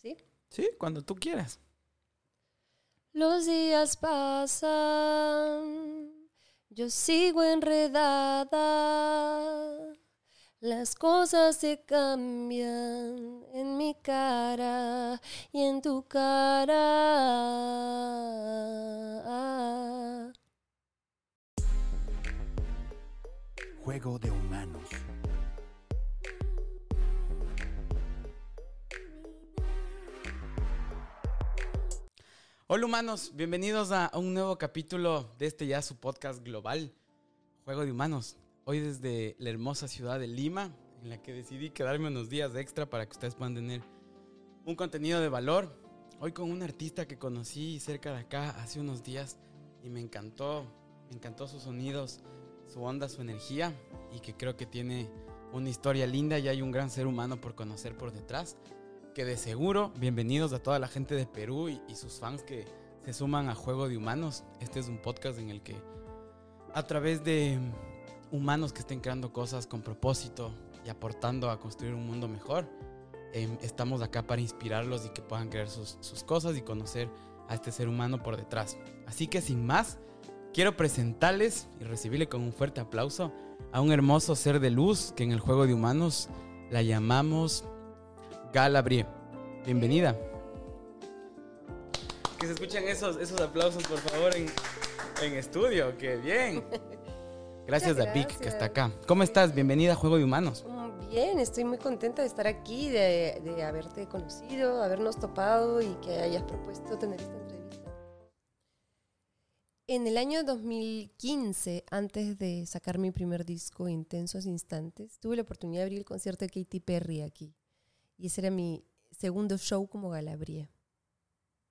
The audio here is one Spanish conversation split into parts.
¿Sí? Sí, cuando tú quieras. Los días pasan, yo sigo enredada. Las cosas se cambian en mi cara y en tu cara. Juego de humanos. Hola humanos, bienvenidos a un nuevo capítulo de este ya su podcast global, Juego de Humanos. Hoy desde la hermosa ciudad de Lima, en la que decidí quedarme unos días extra para que ustedes puedan tener un contenido de valor. Hoy con un artista que conocí cerca de acá hace unos días y me encantó, me encantó sus sonidos, su onda, su energía y que creo que tiene una historia linda y hay un gran ser humano por conocer por detrás. De seguro, bienvenidos a toda la gente de Perú y, y sus fans que se suman a Juego de Humanos. Este es un podcast en el que a través de humanos que estén creando cosas con propósito y aportando a construir un mundo mejor, em, estamos acá para inspirarlos y que puedan crear sus, sus cosas y conocer a este ser humano por detrás. Así que sin más, quiero presentarles y recibirle con un fuerte aplauso a un hermoso ser de luz que en el juego de humanos la llamamos Galabrie. Bienvenida. Que se escuchen esos, esos aplausos, por favor, en, en estudio. ¡Qué bien! Gracias a Vic, que está acá. ¿Cómo estás? Bienvenida a Juego de Humanos. Bien, estoy muy contenta de estar aquí, de, de haberte conocido, habernos topado y que hayas propuesto tener esta entrevista. En el año 2015, antes de sacar mi primer disco, Intensos Instantes, tuve la oportunidad de abrir el concierto de Katy Perry aquí. Y ese era mi segundo show como Galabría.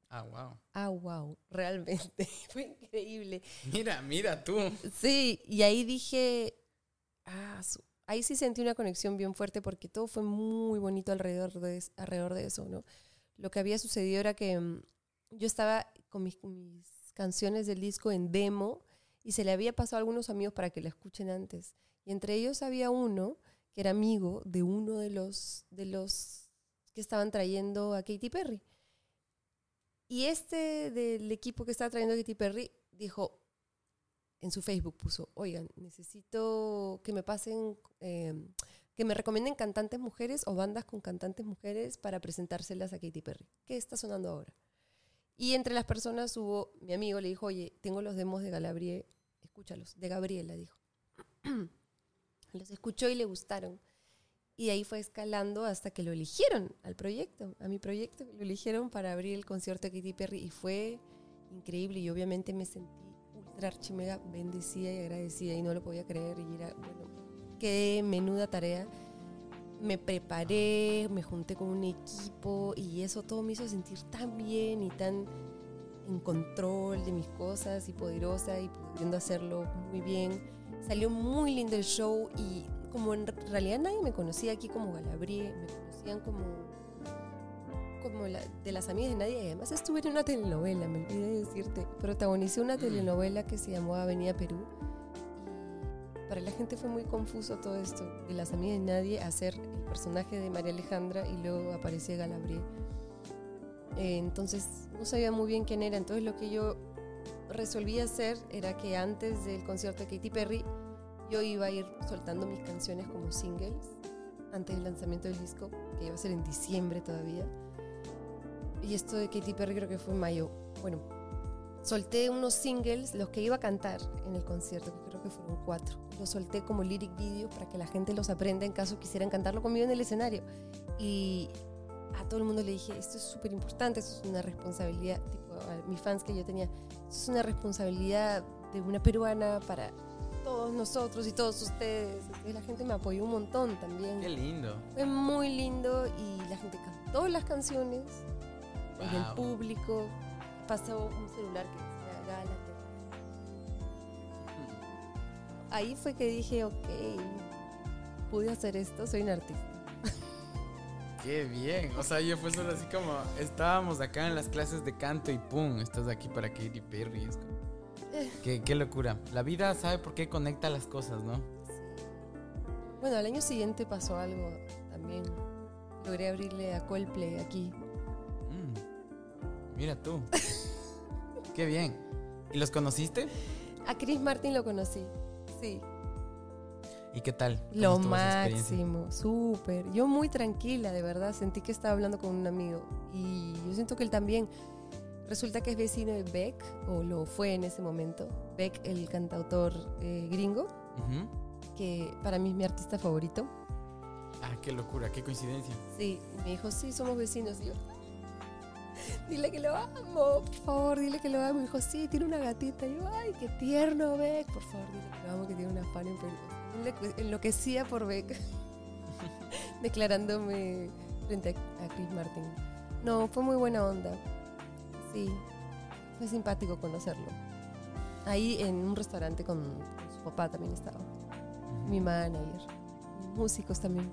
Ah, wow. Ah, wow, realmente, fue increíble. Mira, mira tú. Sí, y ahí dije, ah, ahí sí sentí una conexión bien fuerte porque todo fue muy bonito alrededor de, alrededor de eso, ¿no? Lo que había sucedido era que mm, yo estaba con mis, mis canciones del disco en demo y se le había pasado a algunos amigos para que la escuchen antes. Y entre ellos había uno que era amigo de uno de los, de los estaban trayendo a Katy Perry. Y este del equipo que estaba trayendo a Katy Perry dijo, en su Facebook puso, oigan, necesito que me pasen, eh, que me recomienden cantantes mujeres o bandas con cantantes mujeres para presentárselas a Katy Perry. ¿Qué está sonando ahora? Y entre las personas hubo, mi amigo le dijo, oye, tengo los demos de Galabrie, escúchalos, de Gabriela, dijo. los escuchó y le gustaron. Y de ahí fue escalando hasta que lo eligieron al proyecto, a mi proyecto. Lo eligieron para abrir el concierto de Katy Perry y fue increíble. Y obviamente me sentí ultra archi mega bendecida y agradecida y no lo podía creer. Y era, bueno, qué menuda tarea. Me preparé, me junté con un equipo y eso todo me hizo sentir tan bien y tan en control de mis cosas y poderosa y pudiendo hacerlo muy bien. Salió muy lindo el show y como en realidad nadie me conocía aquí como Galabrie, me conocían como como la, de las amigas de nadie y además estuve en una telenovela, me olvidé de decirte, protagonicé una telenovela que se llamó Avenida Perú y para la gente fue muy confuso todo esto de las amigas de nadie hacer el personaje de María Alejandra y luego aparecía Galabrie. Eh, entonces no sabía muy bien quién era, entonces lo que yo resolví hacer era que antes del concierto de Katy Perry yo iba a ir soltando mis canciones como singles antes del lanzamiento del disco, que iba a ser en diciembre todavía. Y esto de Katy Perry creo que fue en mayo. Bueno, solté unos singles, los que iba a cantar en el concierto, que creo que fueron cuatro. Los solté como lyric video para que la gente los aprenda en caso quisieran cantarlo conmigo en el escenario. Y a todo el mundo le dije, esto es súper importante, esto es una responsabilidad, tipo a mis fans que yo tenía, es una responsabilidad de una peruana para todos nosotros y todos ustedes. Entonces la gente me apoyó un montón también. Qué lindo. Fue muy lindo y la gente cantó las canciones en el público. Pasó un celular que decía Gálate. Ahí fue que dije, ok, pude hacer esto, soy un artista. Qué bien. O sea, yo fue solo así como estábamos acá en las clases de canto y pum, estás aquí para Katy Perry. Es como- Qué, qué locura. La vida sabe por qué conecta las cosas, ¿no? Sí. Bueno, al año siguiente pasó algo también. Logré abrirle a Coldplay aquí. Mira tú. Qué bien. ¿Y los conociste? A Chris Martin lo conocí, sí. ¿Y qué tal? ¿Cómo Lo máximo, súper. Yo muy tranquila, de verdad. Sentí que estaba hablando con un amigo. Y yo siento que él también. Resulta que es vecino de Beck, o lo fue en ese momento. Beck, el cantautor eh, gringo, Ujú. que para mí es mi artista favorito. Ah, qué locura, qué coincidencia. Sí, me dijo, sí, somos vecinos. Y yo, dile que lo amo, por favor, dile que lo amo. Me dijo, sí, tiene una gatita. Y yo, ay, qué tierno, Beck. Por favor, dile que lo amo, que tiene una fan en Perú. Enloque- Enloquecía por Beck, declarándome frente a Chris Martin. No, fue muy buena onda. Sí, fue simpático conocerlo. Ahí en un restaurante con, con su papá también estaba. Mi manager, músicos también.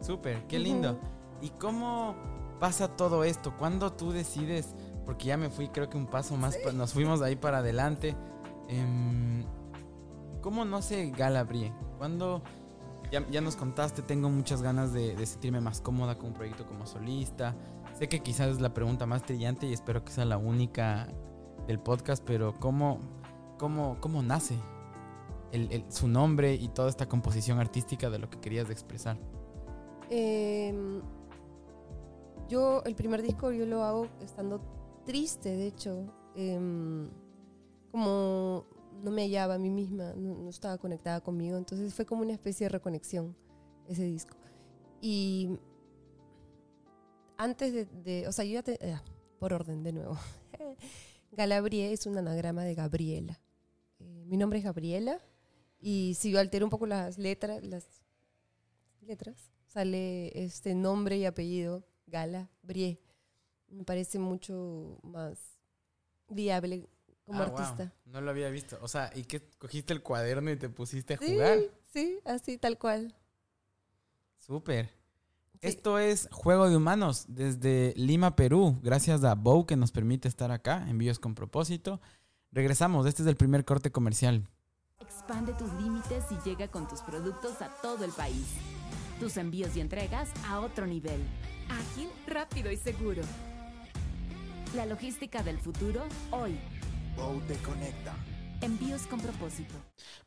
Súper, qué lindo. ¿Y cómo pasa todo esto? ¿Cuándo tú decides? Porque ya me fui, creo que un paso más, pa- nos fuimos de ahí para adelante. Em, ¿Cómo no se galabrie? ¿Cuándo? Ya, ya nos contaste, tengo muchas ganas de, de sentirme más cómoda con un proyecto como solista. Sé que quizás es la pregunta más brillante y espero que sea la única del podcast, pero ¿cómo, cómo, cómo nace el- el- su nombre y toda esta composición artística de lo que querías expresar? Em, yo, el primer disco yo lo hago estando triste, de hecho. Em, como no me hallaba a mí misma, no estaba conectada conmigo. Entonces fue como una especie de reconexión ese disco. Y antes de, de- o sea, yo ya te, eh, por orden de nuevo. Galabrie es un anagrama de Gabriela. Eh, mi nombre es Gabriela y si yo altero un poco las letras, las letras, sale este nombre y apellido, Gala Brie. Me parece mucho más viable como Ah, wow. artista. No lo había visto. O sea, ¿y qué? ¿Cogiste el cuaderno y te pusiste a Sí, jugar? sí, así tal cual. Súper. Sí. Esto es Juego de Humanos desde Lima, Perú. Gracias a Bow que nos permite estar acá. Envíos con propósito. Regresamos. Este es el primer corte comercial. Expande tus límites y llega con tus productos a todo el país. Tus envíos y entregas a otro nivel. Ágil, rápido y seguro. La logística del futuro hoy. Bow te conecta. Envíos con propósito.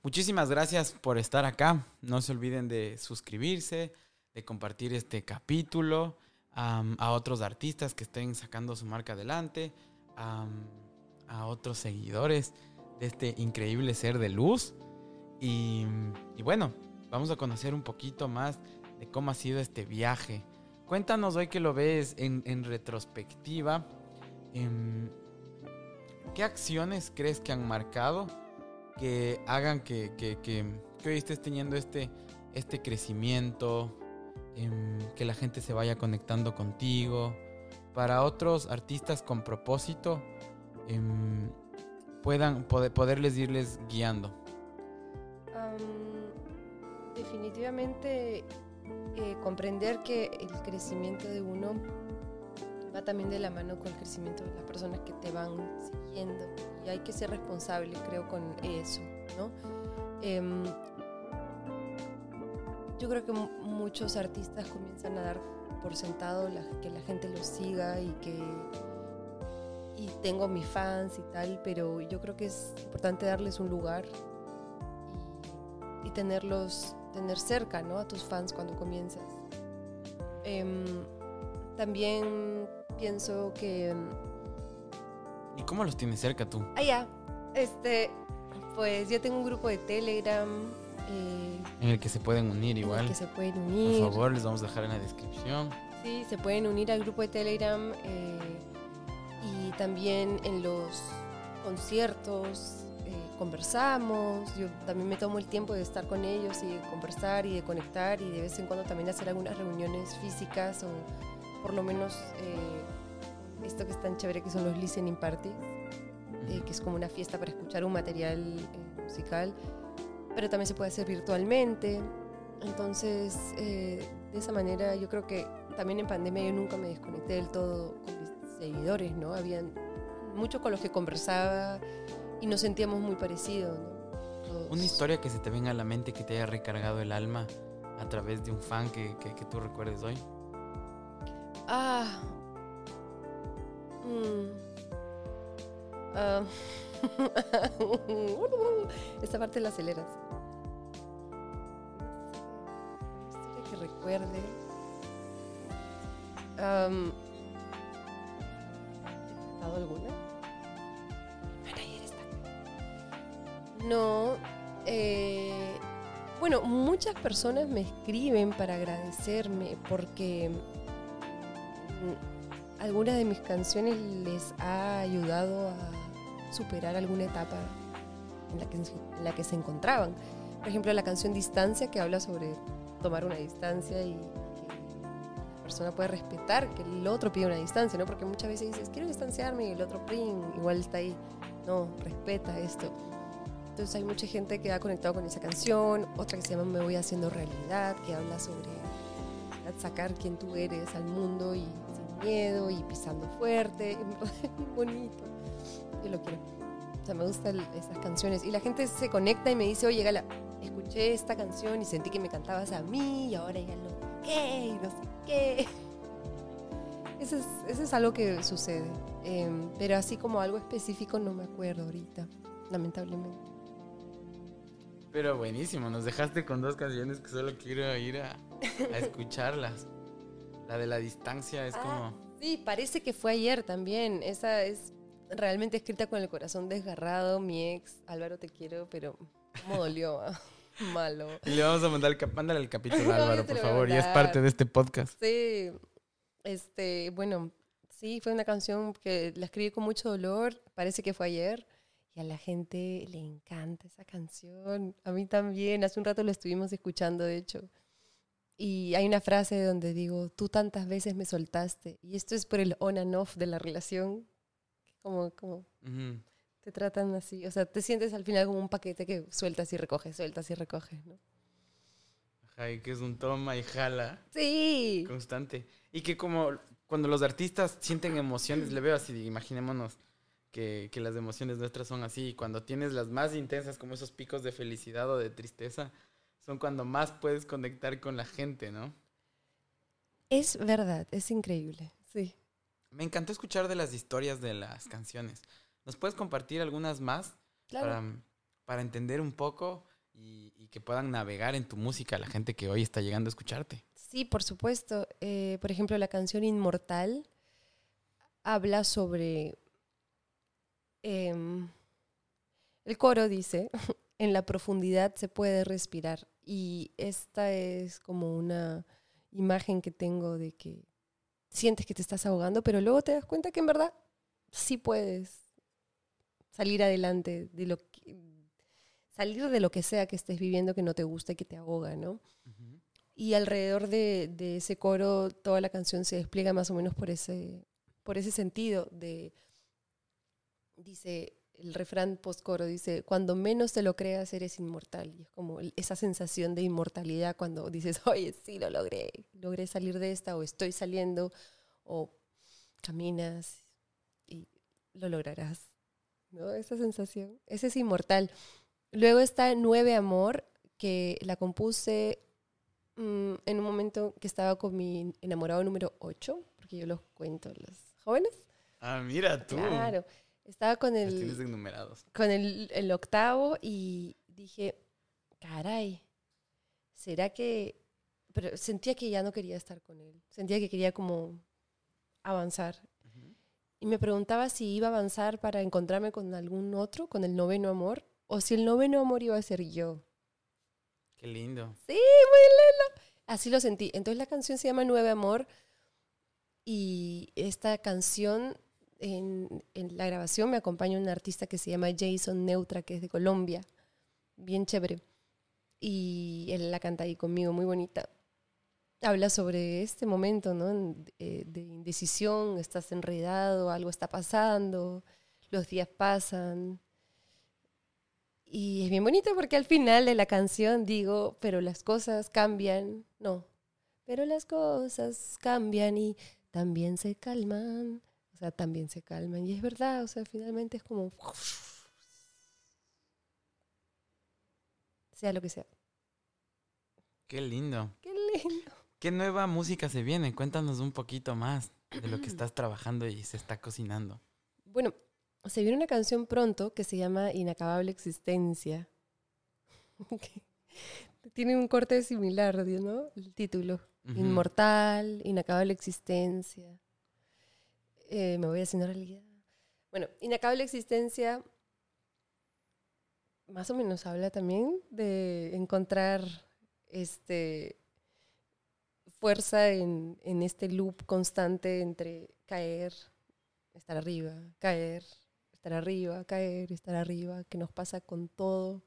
Muchísimas gracias por estar acá. No se olviden de suscribirse, compartir este capítulo a otros artistas que estén sacando su marca adelante, a otros seguidores de este increíble ser de luz. Y, bueno, vamos a conocer un poquito más de cómo ha sido este viaje. Cuéntanos hoy que lo ves en, retrospectiva. em, ¿Qué acciones crees que han marcado que hagan que, que- hoy estés teniendo este, este crecimiento, que la gente se vaya conectando contigo. Para otros artistas con propósito, em, puedan pode- poderles irles guiando. Am, definitivamente eh, comprender que el crecimiento de uno va también de la mano con el crecimiento de las personas que te van siguiendo y hay que ser responsable creo con eso ¿no? Em, yo creo que mu- muchos artistas comienzan a dar por sentado la- que la gente los siga y que y tengo mis fans y tal pero yo creo que es importante darles un lugar y, y tenerlos, tener cerca ¿no? a tus fans cuando comienzas. Em, también pienso que... ¿Y cómo los tienes cerca tú? Ah, ya. Este, pues yo tengo un grupo de Telegram eh, En el que se pueden unir en el igual. que se pueden Por unir. favor, les vamos a dejar en la descripción. Sí, se pueden unir al grupo de Telegram eh, y también en los conciertos eh, conversamos. Yo también me tomo el tiempo de estar con ellos y de conversar y de conectar y de vez en cuando también hacer algunas reuniones físicas o por lo menos eh, esto que es tan chévere que son los listening parties, eh, que es como una fiesta para escuchar un material eh, musical, pero también se puede hacer virtualmente. Entonces, eh, de esa manera yo creo que también en pandemia yo nunca me desconecté del todo con mis seguidores, ¿no? Habían muchos con los que conversaba y nos sentíamos muy parecidos, ¿no? Una historia que se te venga a la mente que te haya recargado el alma a través de un fan que, que- que tú recuerdes hoy. Ah. Mm. Ah, esta parte la aceleras. Historia que recuerde. Am, ¿Te he contado alguna? Está- No. eh, bueno, muchas personas me escriben para agradecerme porque mm, alguna de mis canciones les ha ayudado a superar alguna etapa en la que, se encontraban. Por ejemplo, la canción Distancia, que habla sobre tomar una distancia y que la persona puede respetar que el otro pide una distancia, ¿no? Porque muchas veces dices, quiero distanciarme y el otro prin, igual está ahí. No, respeta esto. Entonces hay mucha gente que ha conectado con esa canción, otra que se llama Me voy haciendo realidad, que habla sobre sacar quién tú eres al mundo y sin miedo y pisando fuerte. Bonito. Yo lo quiero. O sea, me gustan esas canciones. Y la gente se conecta y me dice, oye, Gala, escuché esta canción y sentí que me cantabas a mí y ahora ya lo qué y no sé qué. Eso es, eso es algo que sucede. Em, pero así como algo específico no me acuerdo ahorita, lamentablemente. Pero buenísimo, nos dejaste con dos canciones que solo quiero ir a, a escucharlas. La de la distancia es Ah. como... Sí, parece que fue ayer también. Esa es realmente escrita con el corazón desgarrado. Mi ex, Álvaro, te quiero, pero cómo dolió. ah? Malo. Y le vamos a mandar el, mándale el capítulo No, Álvaro, por favor. Y es parte de este podcast. Sí, este, bueno, sí, fue una canción que la escribí con mucho dolor. Parece que fue ayer. Y a la gente le encanta esa canción. A mí también. Hace un rato lo estuvimos escuchando, de hecho. Y hay una frase donde digo, tú tantas veces me soltaste. Y esto es por el on and off de la relación. Como, como te tratan así. O sea, te sientes al final como un paquete que sueltas y recoges, sueltas y recoges, ¿no? Ajá, y que es un toma y jala Sí. constante. Y que como cuando los artistas sienten emociones, le veo así, imaginémonos que, que las emociones nuestras son así. Y cuando tienes las más intensas, como esos picos de felicidad o de tristeza, son cuando más puedes conectar con la gente, ¿no? Es verdad, es increíble. Sí. Me encantó escuchar de las historias de las canciones. ¿Nos puedes compartir algunas más Claro. para, para entender un poco y, y que puedan navegar en tu música la gente que hoy está llegando a escucharte? Sí, por supuesto. Eh, por ejemplo, la canción Inmortal habla sobre... em, el coro dice, en la profundidad se puede respirar. Y esta es como una imagen que tengo de que sientes que te estás ahogando, pero luego te das cuenta que en verdad sí puedes salir adelante de lo que, salir de lo que sea que estés viviendo que no te gusta y que te ahoga, ¿no? Y alrededor de, de ese coro, toda la canción se despliega más o menos por ese, por ese sentido de, dice, el refrán post-coro dice, cuando menos te lo creas, eres inmortal. Y es como esa sensación de inmortalidad cuando dices, oye, sí, lo logré, logré salir de esta, o estoy saliendo, o caminas y lo lograrás. ¿No? Esa sensación, ese es inmortal. Luego está Nueve Amor, que la compuse mm, en un momento que estaba con mi enamorado número 8, porque yo los cuento a los jóvenes. Ah, mira tú. Claro. Estaba con el, enumerados. con el, el octavo y dije, caray, ¿será que...? Pero sentía que ya no quería estar con él. Sentía que quería como avanzar. Y me preguntaba si iba a avanzar para encontrarme con algún otro, con el noveno amor, o si el noveno amor iba a ser yo. Qué lindo. Sí, muy lindo. Así lo sentí. Entonces la canción se llama Nueve Amor y esta canción en, la grabación me acompaña un artista que se llama Jason Neutra, que es de Colombia. Bien chévere. Y él la canta ahí conmigo, muy bonita. Habla sobre este momento, ¿no? En- eh, de indecisión, estás enredado, algo está pasando, los días pasan, y es bien bonito porque al final de la canción digo, pero las cosas cambian. No, pero las cosas cambian y también se calman. O sea, también se calman. Y es verdad, o sea, finalmente es como... Sea lo que sea. Qué lindo. Qué lindo. ¿Qué nueva música se viene? Cuéntanos un poquito más de lo que estás trabajando y se está cocinando. Bueno, se viene una canción pronto que se llama Inacabable Existencia. Tiene un corte similar, ¿no? El título. Inmortal, Inacabable Existencia. Eh, me voy haciendo realidad. Bueno, Inacabable Existencia más o menos habla también de encontrar este fuerza en, en este loop constante entre caer, estar arriba, caer, estar arriba, caer, estar arriba, que nos pasa con todo,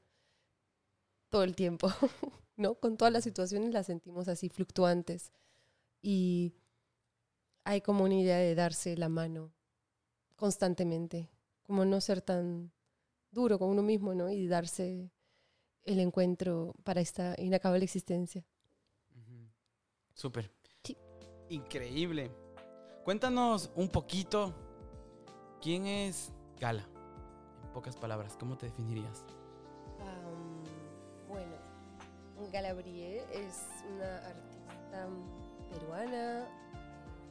todo el tiempo, ¿no? Con todas las situaciones las sentimos así fluctuantes. Y hay como una idea de darse la mano constantemente, como no ser tan duro con uno mismo, ¿no? Y darse el encuentro para esta inacabable existencia. Ujú. Súper. Sí. Increíble. Cuéntanos un poquito quién es Gala. En pocas palabras, ¿cómo te definirías? Am, bueno, Galabrie es una artista peruana,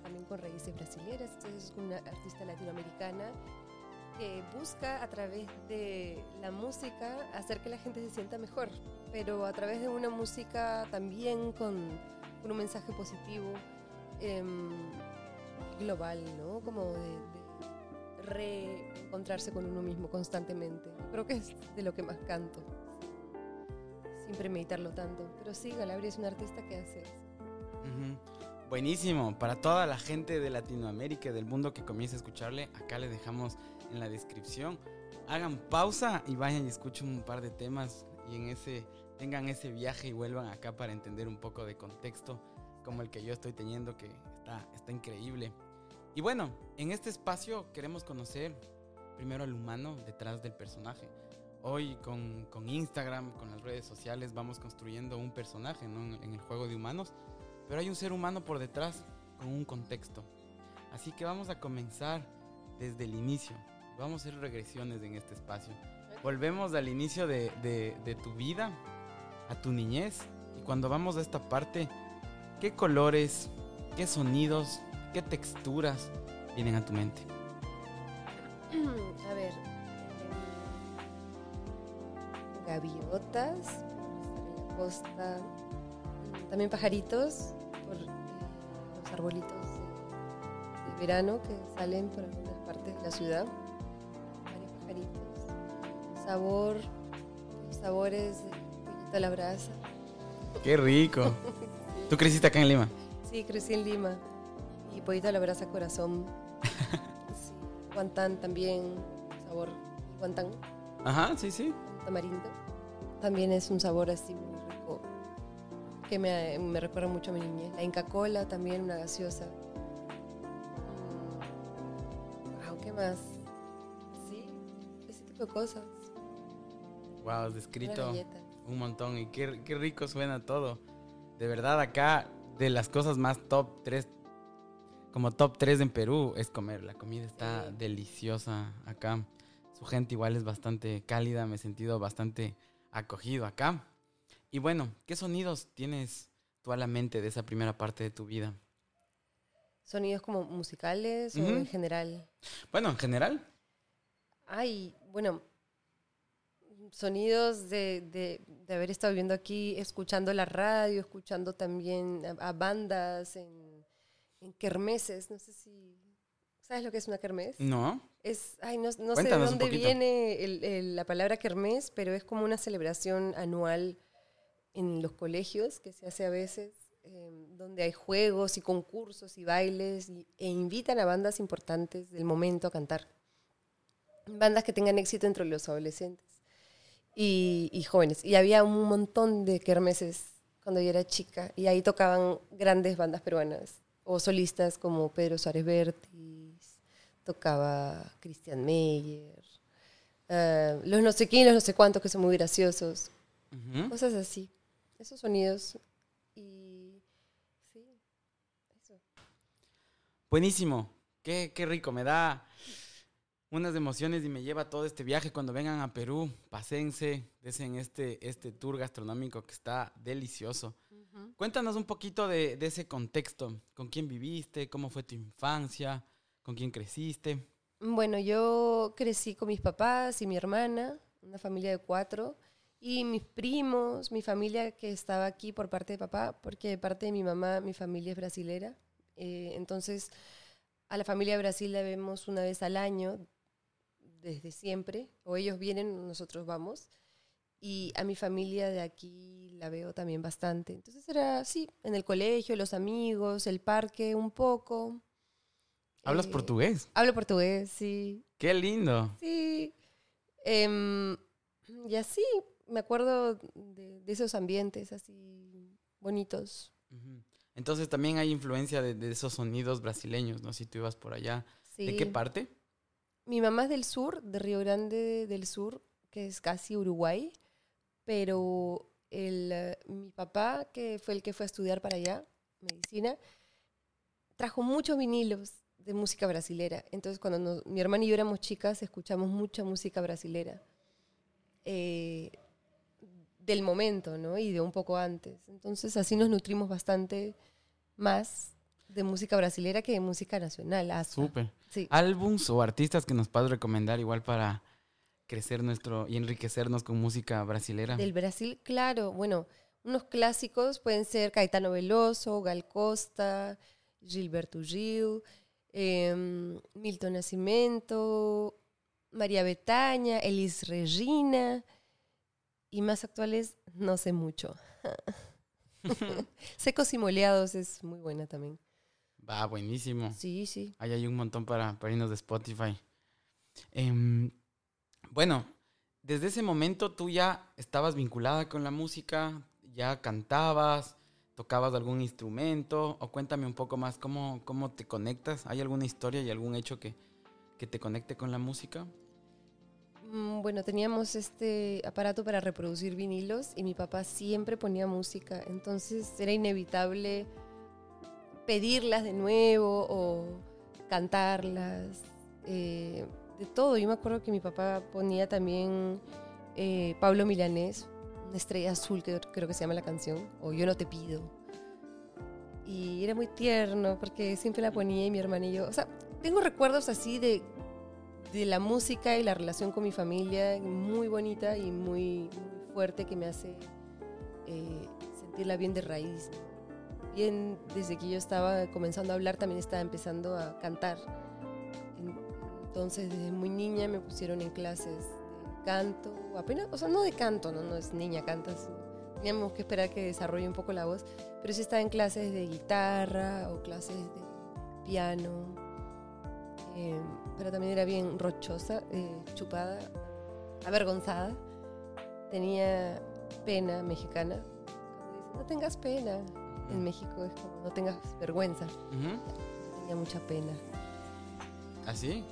también con raíces brasileñas, es una artista latinoamericana que busca a través de la música hacer que la gente se sienta mejor, pero a través de una música también con, con un mensaje positivo, em, global, ¿no? Como de, de reencontrarse con uno mismo constantemente. Creo que es de lo que más canto, sin premeditarlo tanto. Pero sí, Galabria es un artista que hace eso. Ujú. Buenísimo. Para toda la gente de Latinoamérica y del mundo que comience a escucharle, acá le dejamos en la descripción. Hagan pausa y vayan y escuchen un par de temas y en ese tengan ese viaje y vuelvan acá para entender un poco de contexto como el que yo estoy teniendo que está, está increíble. Y bueno, en este espacio queremos conocer primero al humano detrás del personaje. Hoy con, con Instagram, con las redes sociales, vamos construyendo un personaje en el juego de humanos. Pero hay un ser humano por detrás con un contexto. Así que vamos a comenzar desde el inicio. Vamos a hacer regresiones en este espacio. Volvemos al inicio de, de- de tu vida, a tu niñez. Y cuando vamos a esta parte, ¿qué colores, qué sonidos, qué texturas vienen a tu mente? a ver. em, Gaviotas, en la costa. También pajaritos, por eh, los arbolitos de, de verano que salen por algunas partes de la ciudad. Varios pajaritos. Sabor, los sabores de pollito a la brasa. ¡Qué rico! ¿Tú creciste acá en Lima? Sí, crecí en Lima. Y pollito a la brasa corazón. Sí. Guantán también, sabor guantán, Ajá, sí, sí. tamarindo. También es un sabor así muy que me, me recuerda mucho a mi niñez. La Inca Cola también, una gaseosa. Mm, wow, ¿qué más? Sí, ese tipo de cosas. Wow, has descrito un montón y qué, qué rico suena todo. De verdad, acá, de las cosas más top 3, como top 3 en Perú, es comer. La comida está Sí. deliciosa acá. Su gente igual es bastante cálida, me he sentido bastante acogido acá. Y bueno, ¿qué sonidos tienes tú a la mente de esa primera parte de tu vida? ¿Sonidos como musicales o en general? Bueno, en general. Ay, bueno, sonidos de, de- de haber estado viviendo aquí, escuchando la radio, escuchando también a, a bandas en, en kermeses. No sé si. ¿Sabes lo que es una kermés? No. Es, ay, no, no sé de dónde viene el- el- la palabra kermés, pero es como una celebración anual en los colegios que se hace a veces, eh, donde hay juegos y concursos y bailes y- e invitan a bandas importantes del momento a cantar. Bandas que tengan éxito entre los adolescentes y, y jóvenes. Y había un montón de kermeses cuando yo era chica y ahí tocaban grandes bandas peruanas o solistas como Pedro Suárez Vértiz, tocaba Christian Meyer, eh, los no sé quién, los no sé cuántos que son muy graciosos, cosas así, esos sonidos y sí, eso. Buenísimo. Qué, qué rico. Me da unas emociones y me lleva todo este viaje. Cuando vengan a Perú, pasense, desen este, este tour gastronómico que está delicioso. Cuéntanos un poquito de, de ese contexto. ¿Con quién viviste? ¿Cómo fue tu infancia? ¿Con quién creciste? Bueno, yo crecí con mis papás y mi hermana, una familia de cuatro, y mis primos, mi familia que estaba aquí por parte de papá, porque de parte de mi mamá, mi familia es brasilera. Eh, entonces, a la familia de Brasil la vemos una vez al año, desde siempre, o ellos vienen, nosotros vamos. Y a mi familia de aquí la veo también bastante. Entonces era así, en el colegio, los amigos, el parque, un poco. ¿Hablas Eh, portugués? Hablo portugués, sí. ¡Qué lindo! Sí. Em, y así, me acuerdo de, de esos ambientes así bonitos. Entonces también hay influencia de, de esos sonidos brasileños, ¿no? Si tú ibas por allá. Sí. ¿De qué parte? Mi mamá es del sur, de Río Grande del Sur, que es casi Uruguay, pero el, eh, mi papá, que fue el que fue a estudiar para allá, medicina, trajo muchos vinilos de música brasilera. Entonces, cuando nos- mi hermana y yo éramos chicas, escuchamos mucha música brasilera. eh, del momento, ¿no? Y de un poco antes. Entonces, así nos nutrimos bastante más de música brasilera que de música nacional. hasta. Súper. Sí. Álbums o artistas que nos puedas recomendar igual para crecer nuestro y enriquecernos con música brasilera. Del Brasil, claro. Bueno, unos clásicos pueden ser Caetano Veloso, Gal Costa, Gilberto Gil, em, Milton Nascimento, María Betaña, Elis Regina. Y más actuales, no sé mucho. Secos y moleados es muy buena también. Va, buenísimo. Sí, sí. Ahí hay un montón para, para irnos de Spotify. Em, bueno, desde ese momento tú ya estabas vinculada con la música, ya cantabas, tocabas algún instrumento, o cuéntame un poco más cómo, cómo te conectas. ¿Hay alguna historia y algún hecho que, que te conecte con la música? Mm, Bueno, teníamos este aparato para reproducir vinilos y mi papá siempre ponía música, entonces era inevitable pedirlas de nuevo o cantarlas, eh, de todo. Yo me acuerdo que mi papá ponía también eh, Pablo Milanés, una estrella azul que creo que se llama la canción, o Yo no te pido. Y era muy tierno porque siempre la ponía y mi hermana y yo, o sea, tengo recuerdos así de de la música y la relación con mi familia muy bonita y muy, muy fuerte que me hace eh, sentirla bien de raíz. Bien, desde que yo estaba comenzando a hablar, también estaba empezando a cantar. En- Entonces, desde muy niña me pusieron en clases de canto, apenas, o sea, no de canto, no, no es niña, cantas. Teníamos que esperar que desarrolle un poco la voz, pero sí estaba en clases de guitarra o clases de piano. Eh, pero también era bien rochosa, eh, chupada, avergonzada. Tenía pena mexicana. No tengas pena. En México es como, no tengas vergüenza. Ujú. Tenía mucha pena. ¿Así?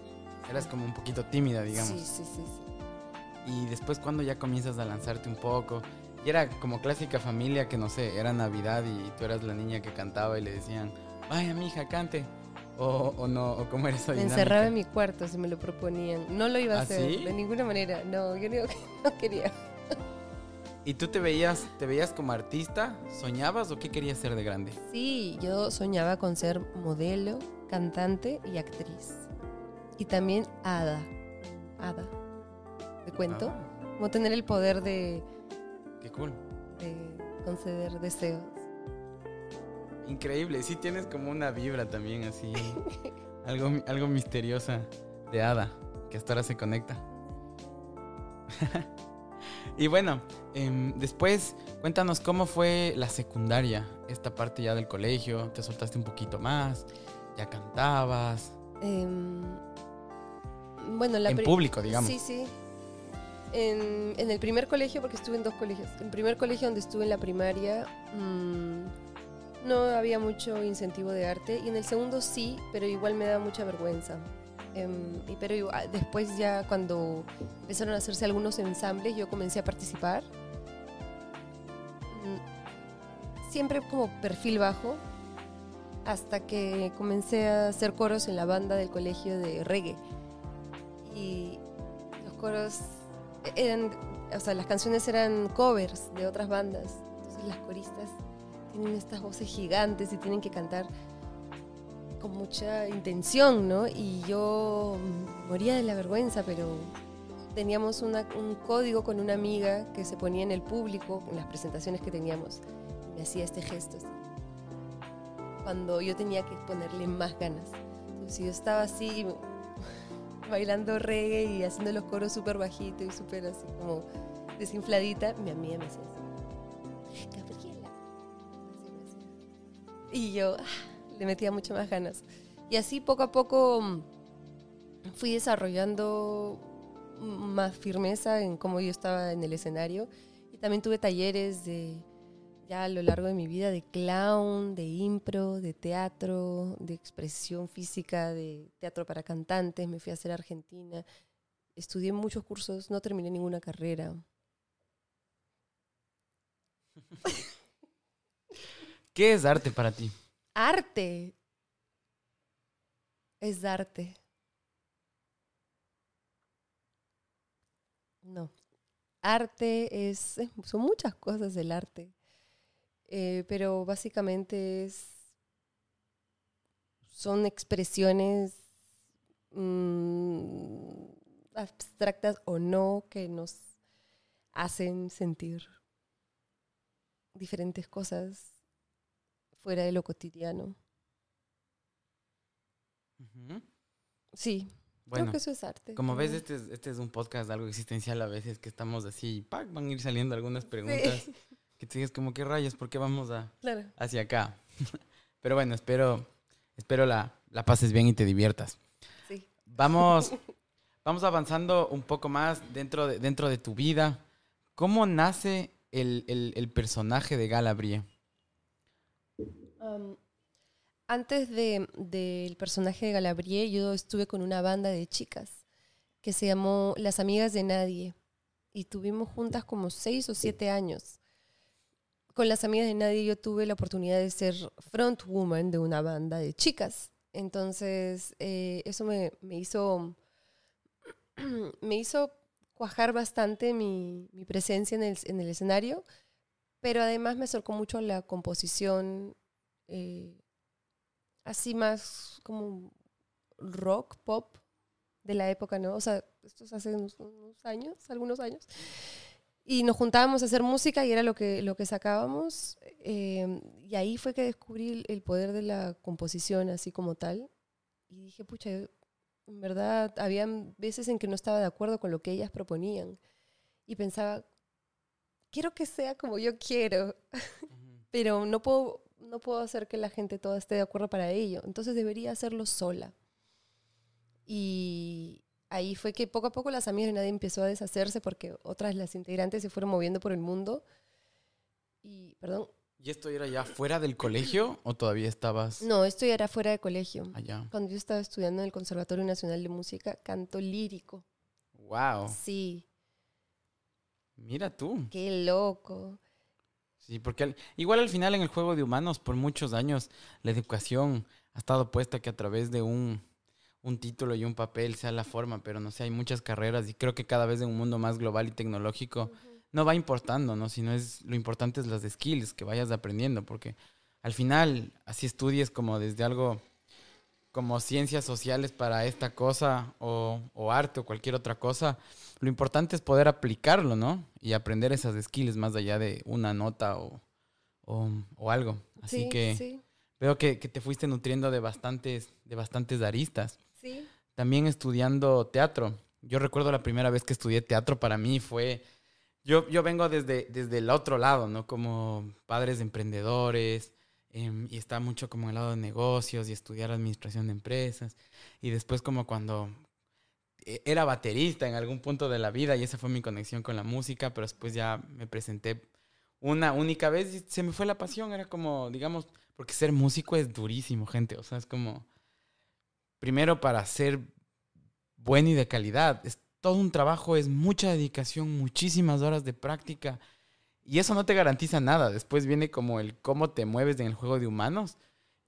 Eras como un poquito tímida, digamos. Sí, sí, sí, sí. Y después cuando ya comienzas a lanzarte un poco. Y era como clásica familia que no sé, era Navidad y tú eras la niña que cantaba y le decían, vaya mija, cante. O, o no, o cómo era esa Me encerraba en mi cuarto si me lo proponían. No lo iba a ¿Ah, hacer, sí? de ninguna manera. No, yo que no quería. ¿Y tú te veías, te veías como artista? ¿Soñabas o qué querías ser de grande? Sí, yo soñaba con ser modelo, cantante y actriz. Y también hada. Hada. ¿De cuento? Ah, Como tener el poder de, qué cool. de conceder deseos. Increíble, sí tienes como una vibra también así, algo, algo misteriosa de hada, que hasta ahora se conecta. y bueno, em, después cuéntanos cómo fue la secundaria, esta parte ya del colegio, te soltaste un poquito más, ya cantabas, Em, bueno, la en público, digamos. Sí, sí. En, en el primer colegio, porque estuve en dos colegios. En el primer colegio donde estuve en la primaria, mm, no había mucho incentivo de arte. Y en el segundo sí, pero igual me da mucha vergüenza. Em, y pero igual- después ya cuando empezaron a hacerse algunos ensambles, yo comencé a participar. Mm, Siempre como perfil bajo, hasta que comencé a hacer coros en la banda del colegio de reggae. Y los coros eran, o sea, las canciones eran covers de otras bandas. Entonces las coristas tienen estas voces gigantes y tienen que cantar con mucha intención, ¿no? Y yo moría de la vergüenza, pero teníamos un código con una amiga que se ponía en el público, en las presentaciones que teníamos, me hacía este gesto. Cuando yo tenía que ponerle más ganas. Entonces, si yo estaba así, bailando reggae y haciendo los coros súper bajitos y súper así como desinfladita, mi amiga me hacía. Y yo ah, le metía mucho más ganas. Y así poco a poco mm, fui desarrollando más firmeza en cómo yo estaba en el escenario. Y también tuve talleres de, ya a lo largo de mi vida, de clown, de impro, de teatro, de expresión física, de teatro para cantantes. Me fui a hacer Argentina. Estudié muchos cursos, no terminé ninguna carrera. ¿Qué es arte para ti? Arte. Es arte. No. Arte es, es- son muchas cosas el arte. Eh, pero básicamente es, son expresiones mm, abstractas o no que nos hacen sentir diferentes cosas fuera de lo cotidiano. Sí, Bueno, creo que eso es arte. como ves, este es, este es un podcast de algo existencial a veces que estamos así y ¡pac! van a ir saliendo algunas preguntas Sí, que te digas como, ¿qué rayos? ¿Por qué vamos a, claro. hacia acá? Pero bueno, espero, espero la, la pases bien y te diviertas. Sí. Vamos, vamos avanzando un poco más dentro de, dentro de tu vida. ¿Cómo nace el, el- el personaje de Galabrie? Am, antes de- del personaje de Galabrie, yo estuve con una banda de chicas que se llamó Las Amigas de Nadie. Y tuvimos juntas como seis o siete años. Con Las Amigas de Nadie yo tuve la oportunidad de ser frontwoman de una banda de chicas. Entonces, eh, eso me, me hizo me hizo cuajar bastante mi, mi presencia en el, en el escenario, pero además me acercó mucho la composición eh, así más como rock, pop de la época, ¿no? O sea, esto es hace unos, unos años, algunos años. Y nos juntábamos a hacer música y era lo que, lo que sacábamos. eh, y ahí fue que descubrí el, poder de la composición así como tal. Y dije, pucha, en verdad, habían veces en que no estaba de acuerdo con lo que ellas proponían. Y pensaba, quiero que sea como yo quiero, pero no puedo, no puedo hacer que la gente toda esté de acuerdo para ello. Entonces debería hacerlo sola. Y ahí fue que poco a poco las amigas de nadie empezó a deshacerse porque otras las integrantes se fueron moviendo por el mundo. Y, perdón, ¿Y esto era ya fuera del colegio o todavía estabas no, esto ya era fuera de colegio. allá? Cuando yo estaba estudiando en el Conservatorio Nacional de Música, canto lírico. ¡Wow! Sí, Mira tú. qué loco. Sí, porque al- igual al final en el juego de humanos, por muchos años, la educación ha estado puesta que a través de un, un título y un papel sea la forma, pero no sé, hay muchas carreras y creo que cada vez en un mundo más global y tecnológico no va importando, ¿no? Sino es lo importante es las skills que vayas aprendiendo, porque al final así estudies como desde algo como ciencias sociales para esta cosa o, o arte o cualquier otra cosa, lo importante es poder aplicarlo, ¿no? Y aprender esas skills más allá de una nota o, o, o algo. Así Sí, que sí, veo que, que te fuiste nutriendo de bastantes, de bastantes aristas. sí. También estudiando teatro. Yo recuerdo la primera vez que estudié teatro para mí fue... Yo, yo vengo desde, desde el otro lado, ¿no? Como padres de emprendedores, em, y está mucho como el lado de negocios y estudiar administración de empresas. Y después como cuando eh, era baterista en algún punto de la vida y esa fue mi conexión con la música, pero después ya me presenté una única vez y se me fue la pasión. Era como, digamos, porque ser músico es durísimo, gente. O sea, es como, primero para ser bueno y de calidad, es todo un trabajo, es mucha dedicación, muchísimas horas de práctica. Y eso no te garantiza nada. Después viene como el cómo te mueves en el juego de humanos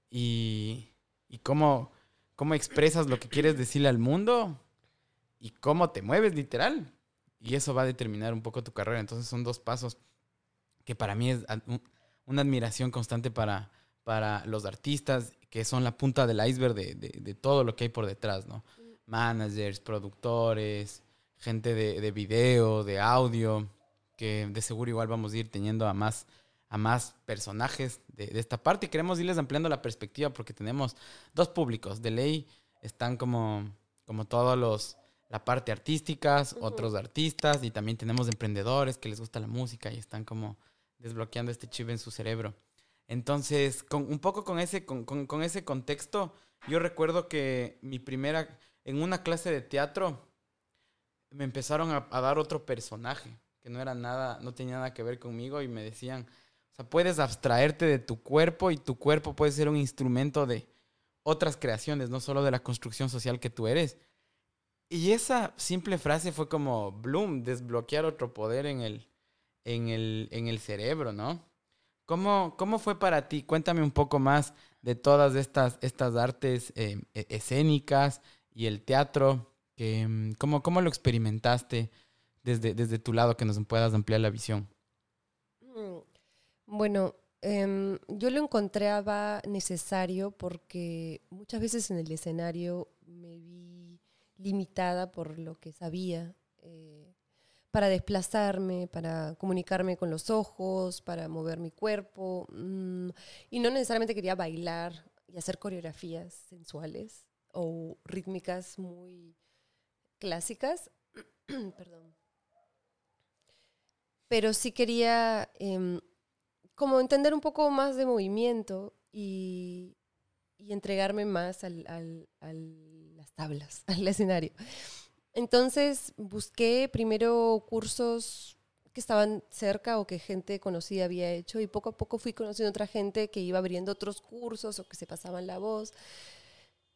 y, y cómo, cómo expresas lo que quieres decirle al mundo y cómo te mueves literal. Y eso va a determinar un poco tu carrera. Entonces son dos pasos que para mí es una admiración constante para, para los artistas, que son la punta del iceberg de, de- de todo lo que hay por detrás, ¿no? managers, productores, gente de, de video, de audio, que de seguro igual vamos a ir teniendo a más, a más personajes de, de esta parte y queremos irles ampliando la perspectiva porque tenemos dos públicos. De ley están como, como todos los la parte artísticas, otros artistas y también tenemos emprendedores que les gusta la música y están como desbloqueando este chip en su cerebro. Entonces, con, un poco con ese, con, con- con ese contexto, yo recuerdo que mi primera, en una clase de teatro, me empezaron a, a dar otro personaje, que no era nada, no tenía nada que ver conmigo y me decían, o sea, puedes abstraerte de tu cuerpo y tu cuerpo puede ser un instrumento de otras creaciones, no solo de la construcción social que tú eres. Y esa simple frase fue como, Bloom, desbloquear otro poder en el, en el, en el cerebro, ¿no? ¿Cómo, ¿Cómo fue para ti? Cuéntame un poco más de todas estas, estas artes eh, e- escénicas y el teatro. Que, mm, ¿cómo, ¿Cómo lo experimentaste desde, desde tu lado que nos puedas ampliar la visión? Mm, Bueno, em, yo lo encontraba necesario porque muchas veces en el escenario me vi limitada por lo que sabía eh, para desplazarme, para comunicarme con los ojos, para mover mi cuerpo. mm, y no necesariamente quería bailar y hacer coreografías sensuales o rítmicas muy clásicas. Perdón. Pero sí quería em, como entender un poco más de movimiento y, y entregarme más al, al- a las tablas, al escenario. Entonces busqué primero cursos que estaban cerca o que gente conocida había hecho y poco a poco fui conociendo otra gente que iba abriendo otros cursos o que se pasaban la voz.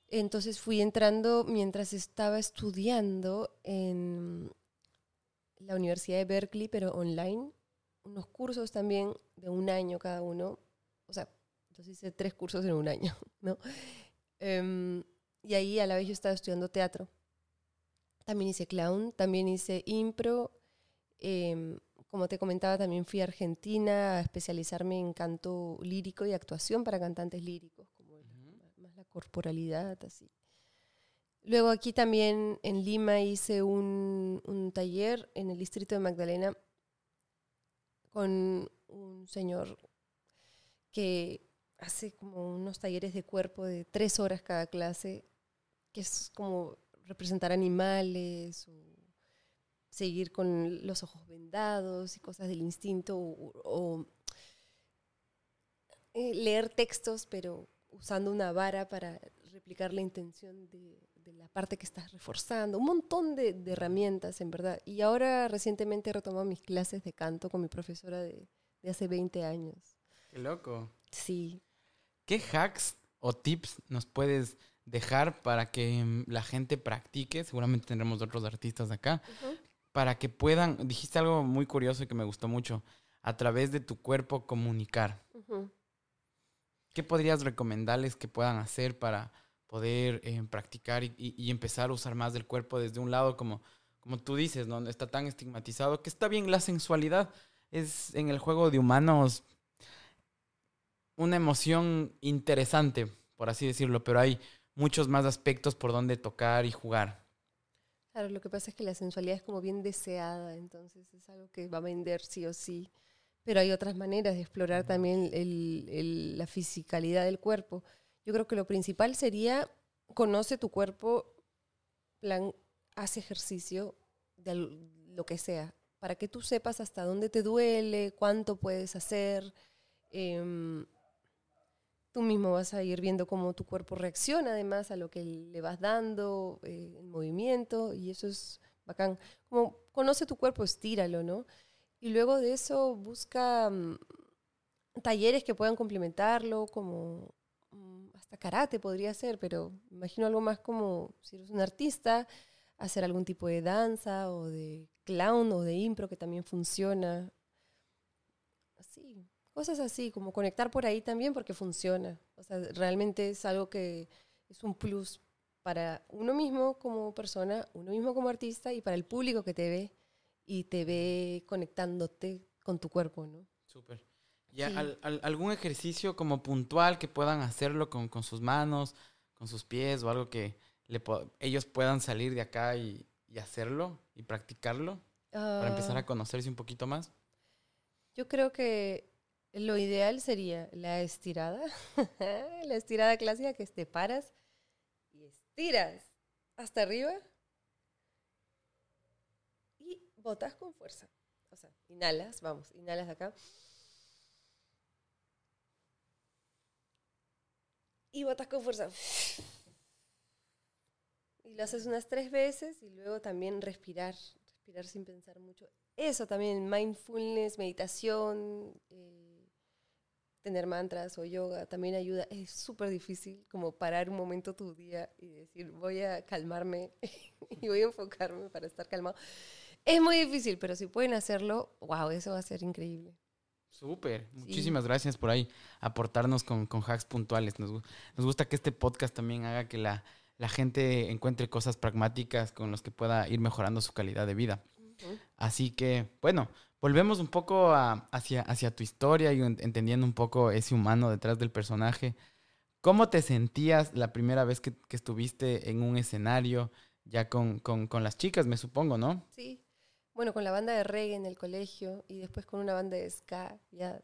Entonces fui entrando mientras estaba estudiando en la Universidad de Berkeley, pero online, unos cursos también de un año cada uno. O sea, entonces hice tres cursos en un año, ¿no? Em, y ahí a la vez yo estaba estudiando teatro. También hice clown, también hice impro. em, como te comentaba, también fui a Argentina a especializarme en canto lírico y actuación para cantantes líricos, como la- más la corporalidad, así. Luego aquí también en Lima hice un, un taller en el distrito de Magdalena con un señor que hace como unos talleres de cuerpo de tres horas cada clase, que es como representar animales o seguir con los ojos vendados y cosas del instinto o, o, eh, leer textos pero usando una vara para replicar la intención de, de la parte que estás reforzando, un montón de, de herramientas en verdad. Y ahora recientemente he retomado mis clases de canto con mi profesora de, de hace 20 años. Qué loco. Sí, ¿Qué hacks o tips nos puedes dejar para que mm, la gente practique? Seguramente tendremos otros artistas acá. Para que puedan, dijiste algo muy curioso y que me gustó mucho, a través de tu cuerpo comunicar. ¿Qué podrías recomendarles que puedan hacer para poder eh, practicar y, y- empezar a usar más del cuerpo desde un lado como, como tú dices, ¿no? Está tan estigmatizado que está bien la sensualidad. Es en el juego de humanos una emoción interesante, por así decirlo, pero hay muchos más aspectos por donde tocar y jugar. Claro, lo que pasa es que la sensualidad es como bien deseada, entonces es algo que va a vender sí o sí. Pero hay otras maneras de explorar también el- el- la fisicalidad del cuerpo. Yo creo que lo principal sería conoce tu cuerpo, plan, haz ejercicio de lo que sea, para que tú sepas hasta dónde te duele, cuánto puedes hacer. em, tú mismo vas a ir viendo cómo tu cuerpo reacciona además a lo que le vas dando, eh, movimiento, y eso es bacán. Como conoce tu cuerpo, estíralo, ¿no? Y luego de eso busca mm, talleres que puedan complementarlo, como mm, karate podría ser, pero imagino algo más como si eres un artista, hacer algún tipo de danza o de clown o de impro que también funciona. Así, cosas así, como conectar por ahí también porque funciona. O sea, realmente es algo que es un plus para uno mismo como persona, uno mismo como artista y para el público que te ve y te ve conectándote con tu cuerpo, ¿no? Súper. ¿Y Sí. al- al- algún ejercicio como puntual que puedan hacerlo con, con sus manos, con sus pies o algo que le ellos puedan salir de acá y, y hacerlo y practicarlo para empezar Ah, a conocerse un poquito más? Yo creo que lo ideal sería la estirada, la estirada clásica que te paras y estiras hasta arriba y botas con fuerza. O sea, inhalas, vamos, inhalas acá. Y botas con fuerza. Y lo haces unas tres veces y luego también respirar, respirar sin pensar mucho. Eso también, mindfulness, meditación, eh, tener mantras o yoga también ayuda. Es súper difícil como parar un momento tu día y decir, voy a calmarme y voy a enfocarme para estar calmado. Es muy difícil, pero si pueden hacerlo, wow, eso va a ser increíble. Súper, muchísimas gracias por ahí aportarnos con, con hacks puntuales. Nos, gu- nos gusta que este podcast también haga que la, la gente encuentre cosas pragmáticas con las que pueda ir mejorando su calidad de vida. Así que, bueno, volvemos un poco a- hacia, hacia tu historia y en- entendiendo un poco ese humano detrás del personaje. ¿Cómo te sentías la primera vez que, que estuviste en un escenario ya con, con- con las chicas, me supongo, no? Sí. Bueno, con la banda de reggae en el colegio y después con una banda de ska, ya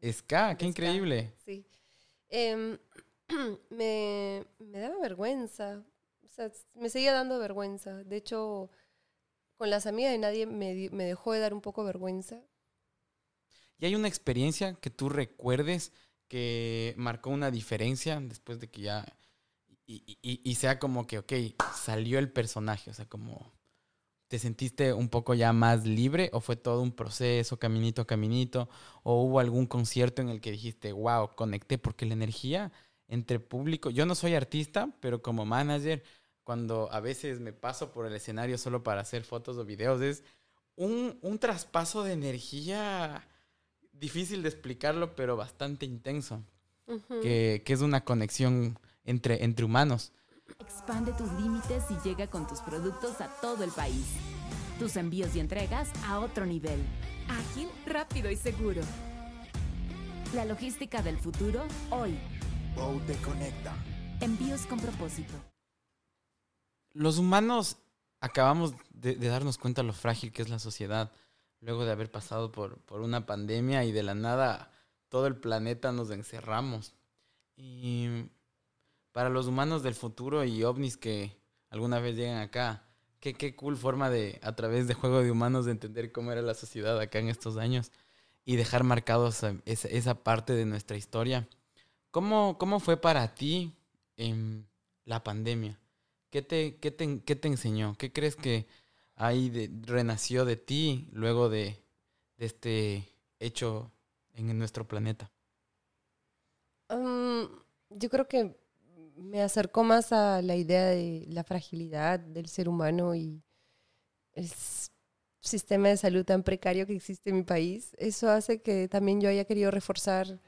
Ska, qué ska. increíble. Sí. Em, me, me daba vergüenza. O sea, me seguía dando vergüenza. De hecho, con las amigas de nadie me, me dejó de dar un poco vergüenza. ¿Y hay una experiencia que tú recuerdes que marcó una diferencia después de que ya... Y- y- y sea como que, ok, salió el personaje, o sea, como... ¿Te sentiste un poco ya más libre o fue todo un proceso, caminito a caminito? ¿O hubo algún concierto en el que dijiste, wow, conecté? Porque la energía entre público, yo no soy artista, pero como manager, cuando a veces me paso por el escenario solo para hacer fotos o videos, es un, un traspaso de energía difícil de explicarlo, pero bastante intenso, que, que es una conexión entre, entre humanos. Expande tus límites y llega con tus productos a todo el país. Tus envíos y entregas a otro nivel. Ágil, rápido y seguro. La logística del futuro hoy. Bow te conecta. Envíos con propósito. Los humanos acabamos de, de darnos cuenta lo frágil que es la sociedad, luego de haber pasado por, por una pandemia y de la nada todo el planeta nos encerramos. Y para los humanos del futuro y ovnis que alguna vez llegan acá, qué, qué cool forma de, a través de Juego de Humanos, de entender cómo era la sociedad acá en estos años y dejar marcados esa, esa parte de nuestra historia. ¿Cómo, cómo fue para ti em, la pandemia? ¿Qué te, qué, te, ¿Qué te enseñó? ¿Qué crees que ahí renació de ti luego de, de este hecho en nuestro planeta? Mm, yo creo que me acercó más a la idea de la fragilidad del ser humano y el sistema de salud tan precario que existe en mi país. Eso hace que también yo haya querido reforzar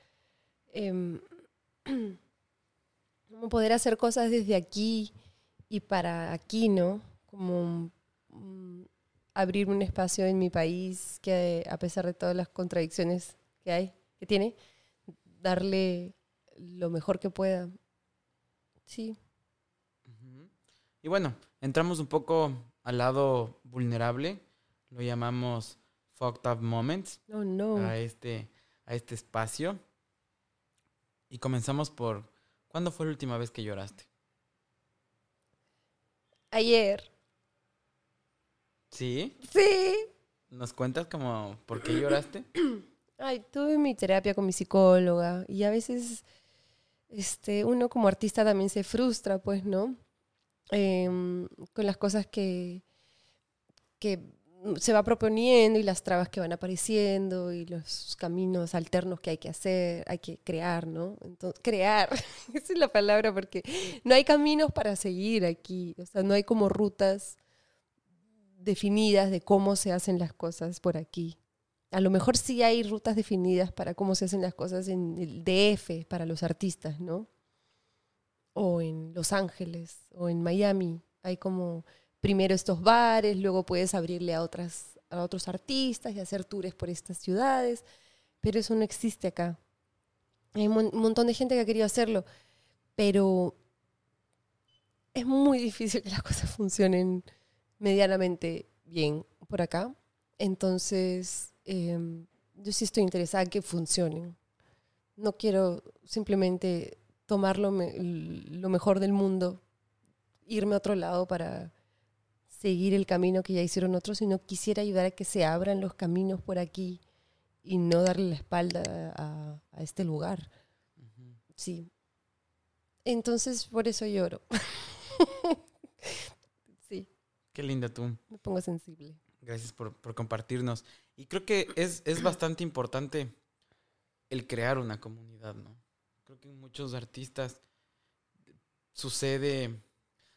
em, como poder hacer cosas desde aquí y para aquí, ¿no? Como mm, abrir un espacio en mi país que a pesar de todas las contradicciones que hay, que tiene, darle lo mejor que pueda. Sí. Y bueno, entramos un poco al lado vulnerable, lo llamamos fucked up moments, No, no. a este, a este espacio. Y comenzamos por, ¿cuándo fue la última vez que lloraste? Ayer. ¿Sí? Sí. ¿Nos cuentas como por qué lloraste? Ay, tuve mi terapia con mi psicóloga y a veces este, uno como artista también se frustra, pues, ¿no? Em, con las cosas que, que se va proponiendo y las trabas que van apareciendo y los caminos alternos que hay que hacer, hay que crear, ¿no? Entonces, crear, esa es la palabra, porque no hay caminos para seguir aquí, o sea, no hay como rutas definidas de cómo se hacen las cosas por aquí. A lo mejor sí hay rutas definidas para cómo se hacen las cosas en el DF para los artistas, ¿no? O en Los Ángeles o en Miami. Hay como primero estos bares, luego puedes abrirle a, otras, a otros artistas y hacer tours por estas ciudades, pero eso no existe acá. Hay un mon- un montón de gente que ha querido hacerlo, pero es muy difícil que las cosas funcionen medianamente bien por acá. Entonces, em, yo sí estoy interesada en que funcionen. No quiero simplemente tomar lo, me- lo mejor del mundo, irme a otro lado para seguir el camino que ya hicieron otros, sino quisiera ayudar a que se abran los caminos por aquí y no darle la espalda a, a este lugar. Sí. Entonces, por eso lloro. sí, Qué linda tú. me pongo sensible. Gracias por, por compartirnos. Y creo que es, es bastante importante el crear una comunidad, ¿no? Creo que en muchos artistas sucede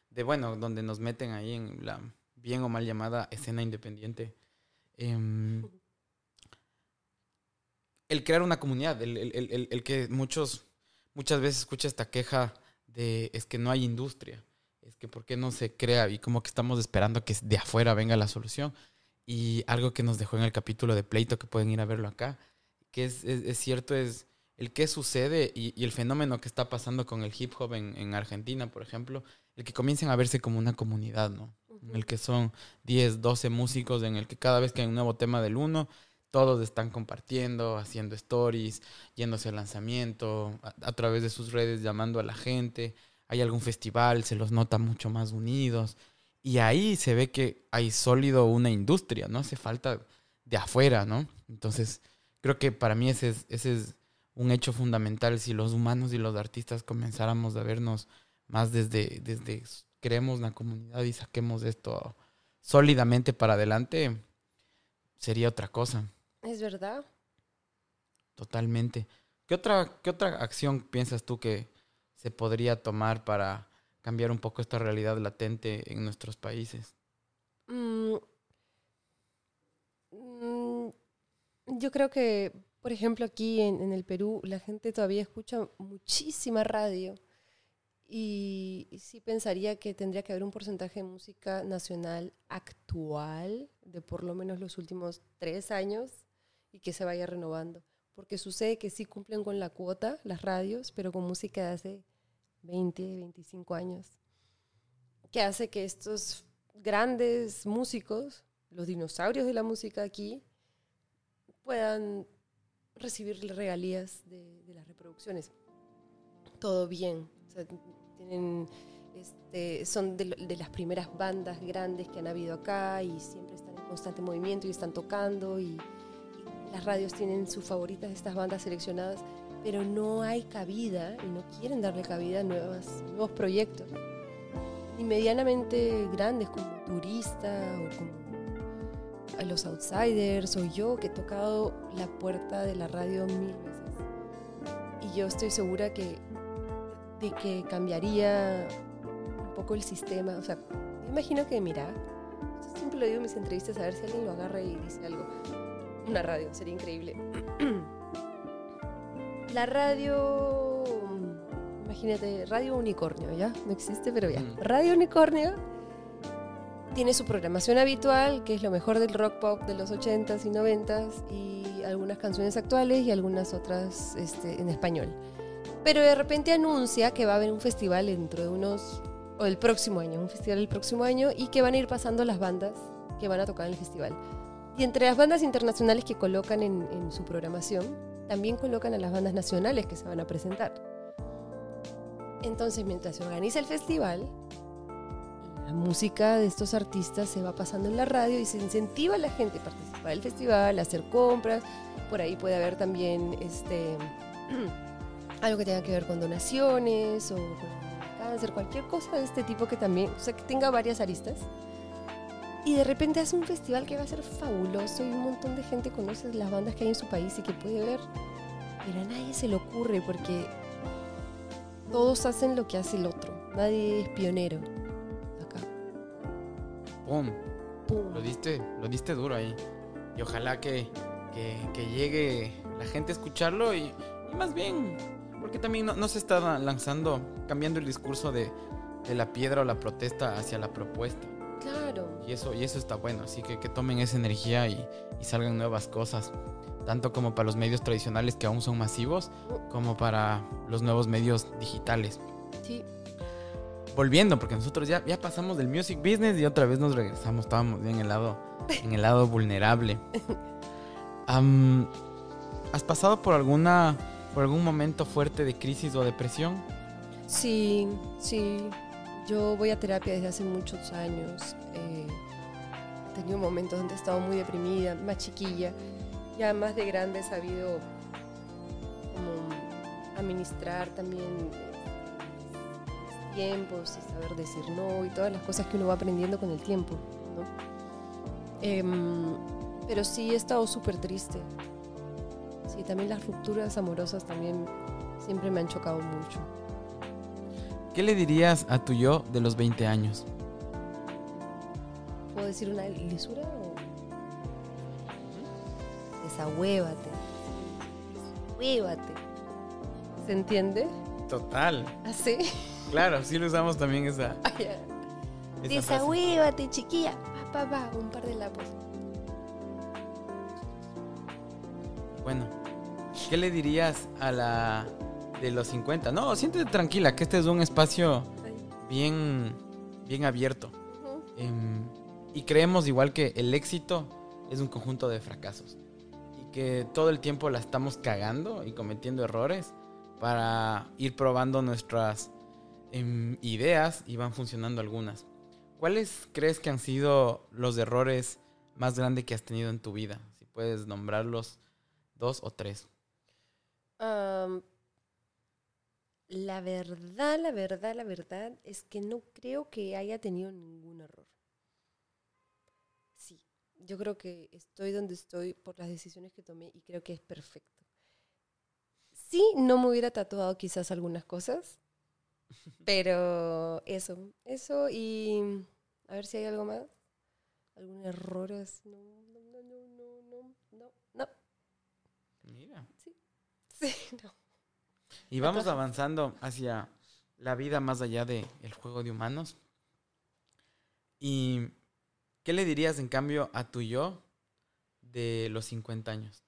de, bueno, donde nos meten ahí en la bien o mal llamada escena independiente. em, el crear una comunidad, el, el- el- que muchos, muchas veces escucha esta queja de es que no hay industria, es que por qué no se crea y como que estamos esperando que de afuera venga la solución. Y algo que nos dejó en el capítulo de Pleito, que pueden ir a verlo acá, que es, es- cierto, es el qué sucede y, el fenómeno que está pasando con el hip hop en, en Argentina, por ejemplo, el que comiencen a verse como una comunidad, ¿no? En el que son 10, 12 músicos, en el que cada vez que hay un nuevo tema del uno, todos están compartiendo, haciendo stories, yéndose al lanzamiento, a través de sus redes llamando a la gente. Hay algún festival, se los nota mucho más unidos. Y ahí se ve que hay sólido una industria, no hace falta de afuera, ¿no? Entonces, creo que para mí ese es, ese es un hecho fundamental. Si los humanos y los artistas comenzáramos a vernos más desde, desde creemos la comunidad y saquemos esto sólidamente para adelante, sería otra cosa, Es verdad. totalmente. ¿Qué otra, qué otra acción piensas tú que se podría tomar para cambiar un poco esta realidad latente en nuestros países? Mm, mm, yo creo que, por ejemplo, aquí en, el Perú, la gente todavía escucha muchísima radio. Y, y sí pensaría que tendría que haber un porcentaje de música nacional actual de por lo menos los últimos tres años y que se vaya renovando. Porque sucede que sí cumplen con la cuota las radios, pero con música de hace 20, 25 años. Que hace que estos grandes músicos, los dinosaurios de la música aquí, puedan recibir regalías de, las reproducciones. Todo bien. Tienen, este, son de, las primeras bandas grandes que han habido acá y siempre están en constante movimiento y están tocando y, las radios tienen sus favoritas estas bandas seleccionadas, pero no hay cabida y no quieren darle cabida a nuevas, nuevos proyectos ni medianamente grandes como Turista o como a los Outsiders o yo que he tocado la puerta de la radio mil veces. Y yo estoy segura que de que cambiaría un poco el sistema. O sea, yo imagino que, mira, siempre lo digo en mis entrevistas a ver si alguien lo agarra y dice algo. Una radio, sería increíble. La radio, imagínate, Radio Unicornio, ¿ya? No existe, pero ya. Mm. Radio Unicornio tiene su programación habitual, que es lo mejor del rock pop de los 80s y 90s, y algunas canciones actuales y algunas otras este, en español. Pero de repente anuncia que va a haber un festival dentro de unos, o el próximo año, un festival el próximo año, y que van a ir pasando las bandas que van a tocar en el festival. Y entre las bandas internacionales que colocan en, en su programación, también colocan a las bandas nacionales que se van a presentar. Entonces, mientras se organiza el festival, la música de estos artistas se va pasando en la radio y se incentiva a la gente a participar del festival, a hacer compras. Por ahí puede haber también este, algo que tenga que ver con donaciones o con cáncer, cualquier cosa de este tipo que también, o sea, que tenga varias aristas. Y de repente hace un festival que va a ser fabuloso y un montón de gente conoce las bandas que hay en su país y que puede ver. Pero a nadie se le ocurre porque todos hacen lo que hace el otro. Nadie es pionero. Acá. ¡Pum! Pum. Lo diste, lo diste duro ahí. Y ojalá que, que, que llegue la gente a escucharlo y, y más bien, porque también no, no se está lanzando, cambiando el discurso de, de la piedra o la protesta hacia la propuesta. Claro. Y eso, y eso está bueno, así que que tomen esa energía y, y salgan nuevas cosas. Tanto como para los medios tradicionales que aún son masivos, como para los nuevos medios digitales. Sí. volviendo, porque nosotros ya, ya pasamos del music business y otra vez nos regresamos. Estábamos bien en el lado, en el lado vulnerable. ¿Has pasado por alguna por algún momento fuerte de crisis o depresión? Sí, sí. Yo voy a terapia desde hace muchos años. Eh, he tenido momentos donde he estado muy deprimida, más chiquilla. Ya más de grande he sabido como administrar también eh, tiempos y saber decir no y todas las cosas que uno va aprendiendo con el tiempo. Em, pero sí he estado súper triste. Sí, también las rupturas amorosas también siempre me han chocado mucho. ¿Qué le dirías a tu yo de los 20 años? ¿Puedo decir una lisura o...? Desahuévate. Desahuévate. ¿Se entiende? Total. ¿Así? Claro, sí lo usamos también esa, Ah, frase. Desahuévate, chiquilla. Pa, pa, pa, un par de lapos. Bueno, ¿qué le dirías a la de los 50? No, siéntete tranquila, que este es un espacio bien, bien abierto. Em, y creemos igual que el éxito es un conjunto de fracasos. Y que todo el tiempo la estamos cagando y cometiendo errores para ir probando nuestras em, ideas y van funcionando algunas. ¿Cuáles crees que han sido los errores más grandes que has tenido en tu vida? Si puedes nombrarlos dos o tres. La verdad, la verdad, la verdad es que no creo que haya tenido ningún error. Sí, yo creo que estoy donde estoy por las decisiones que tomé y creo que es perfecto. Sí, no me hubiera tatuado quizás algunas cosas, pero eso, eso y a ver si hay algo más. ¿Algún error? así? No, no, no, no, no, no, no. Mira. Sí, no. Y vamos avanzando hacia la vida más allá del juego de humanos. ¿Y qué le dirías en cambio a tu yo de los 50 años?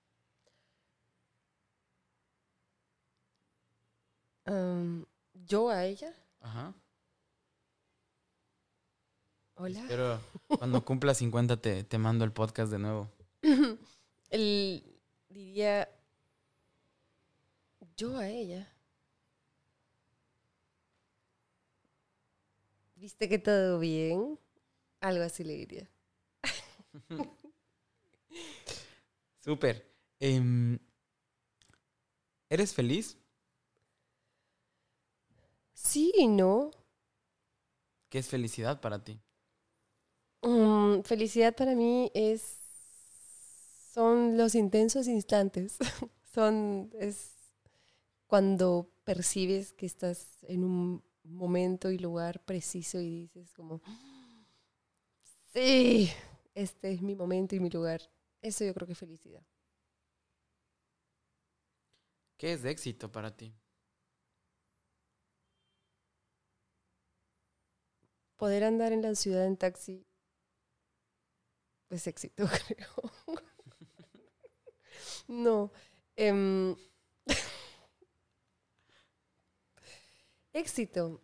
Am, ¿Yo a ella? Ajá. Hola. Pero cuando cumpla 50 te, te mando el podcast de nuevo. El, diría yo a ella. ¿Viste que todo bien? Algo así le diría. Súper. Em, ¿Eres feliz? Sí y no. ¿Qué es felicidad para ti? Mm, felicidad para mí es son los intensos instantes. son es cuando percibes que estás en un momento y lugar preciso y dices como sí, este es mi momento y mi lugar. Eso yo creo que es felicidad. ¿Qué es éxito para ti? Poder andar en la ciudad en taxi es éxito, creo. no. em, éxito.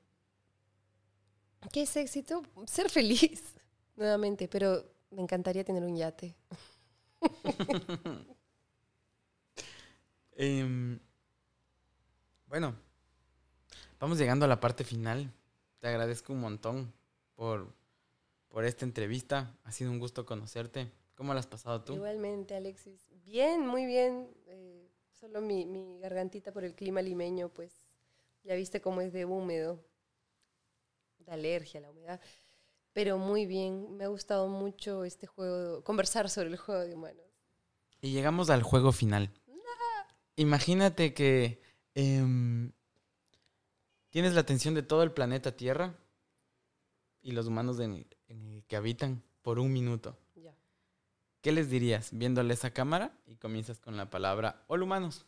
¿Qué es éxito? Ser feliz, nuevamente, pero me encantaría tener un yate. Em, bueno, vamos llegando a la parte final. Te agradezco un montón por, por esta entrevista. Ha sido un gusto conocerte. ¿Cómo la has pasado tú? Igualmente, Alexis. Bien, muy bien. Eh, solo mi, mi gargantita por el clima limeño, pues ya viste cómo es de húmedo, de alergia a la humedad. Pero muy bien, me ha gustado mucho este juego, conversar sobre el juego de humanos. Y llegamos al juego final. Imagínate que em, tienes la atención de todo el planeta Tierra y los humanos en el, en el que habitan por un minuto. Ya. ¿Qué les dirías viéndole esa cámara? Y comienzas con la palabra hola humanos.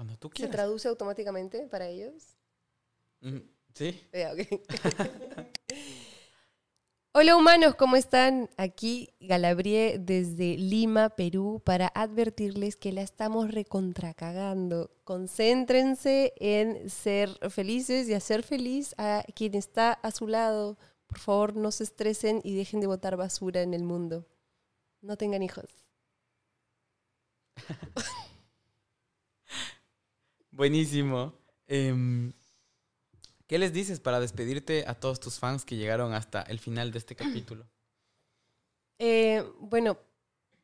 Cuando tú ¿Se quieras. traduce automáticamente para ellos? Sí. Hola humanos, ¿cómo están? Aquí Galabrie desde Lima, Perú, para advertirles que la estamos recontracagando. Concéntrense en ser felices y hacer feliz a quien está a su lado. Por favor, no se estresen y dejen de botar basura en el mundo. No tengan hijos. Buenísimo. Em, ¿Qué les dices para despedirte a todos tus fans que llegaron hasta el final de este capítulo? Eh, bueno,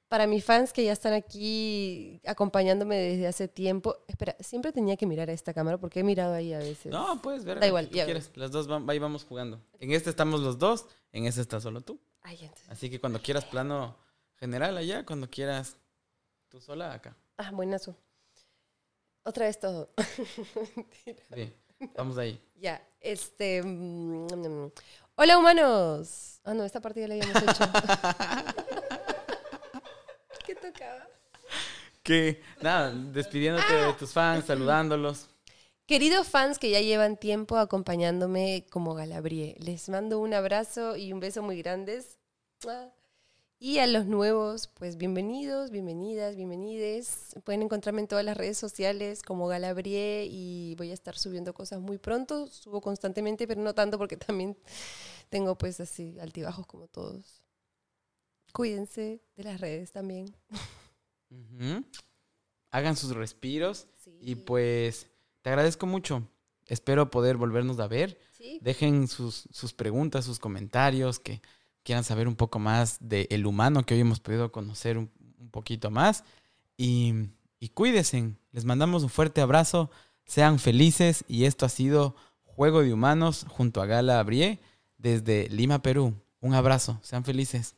para mis fans que ya están aquí acompañándome desde hace tiempo, espera, siempre tenía que mirar a esta cámara porque he mirado ahí a veces. No, puedes ver. Da igual, ya quieras. Las dos van- ahí vamos jugando. En este estamos los dos, en este está solo tú. Ay, entonces- Así que cuando quieras plano general allá, cuando quieras tú sola acá. Ah, buenazo. Otra vez todo. Mentira. Bien, vamos ahí. Ya, este. mm, mm, Hola, humanos. Ah, no, esta parte ya la habíamos hecho. ¿Qué tocaba? Que nada, despidiéndote de tus fans, saludándolos. Queridos fans que ya llevan tiempo acompañándome como Galabrie, les mando un abrazo y un beso muy grandes. Y a los nuevos, pues bienvenidos, bienvenidas, bienvenides. Pueden encontrarme en todas las redes sociales como Galabrie y voy a estar subiendo cosas muy pronto. Subo constantemente, pero no tanto porque también tengo pues así altibajos como todos. Cuídense de las redes también. Hagan sus respiros Sí. y pues te agradezco mucho. Espero poder volvernos a ver. Sí. Dejen sus, sus preguntas, sus comentarios, que quieran saber un poco más del humano que hoy hemos podido conocer un, un poquito más. Y, y cuídense. Les mandamos un fuerte abrazo. Sean felices. Y esto ha sido Juego de Humanos junto a Gala Abrie desde Lima, Perú. Un abrazo. Sean felices.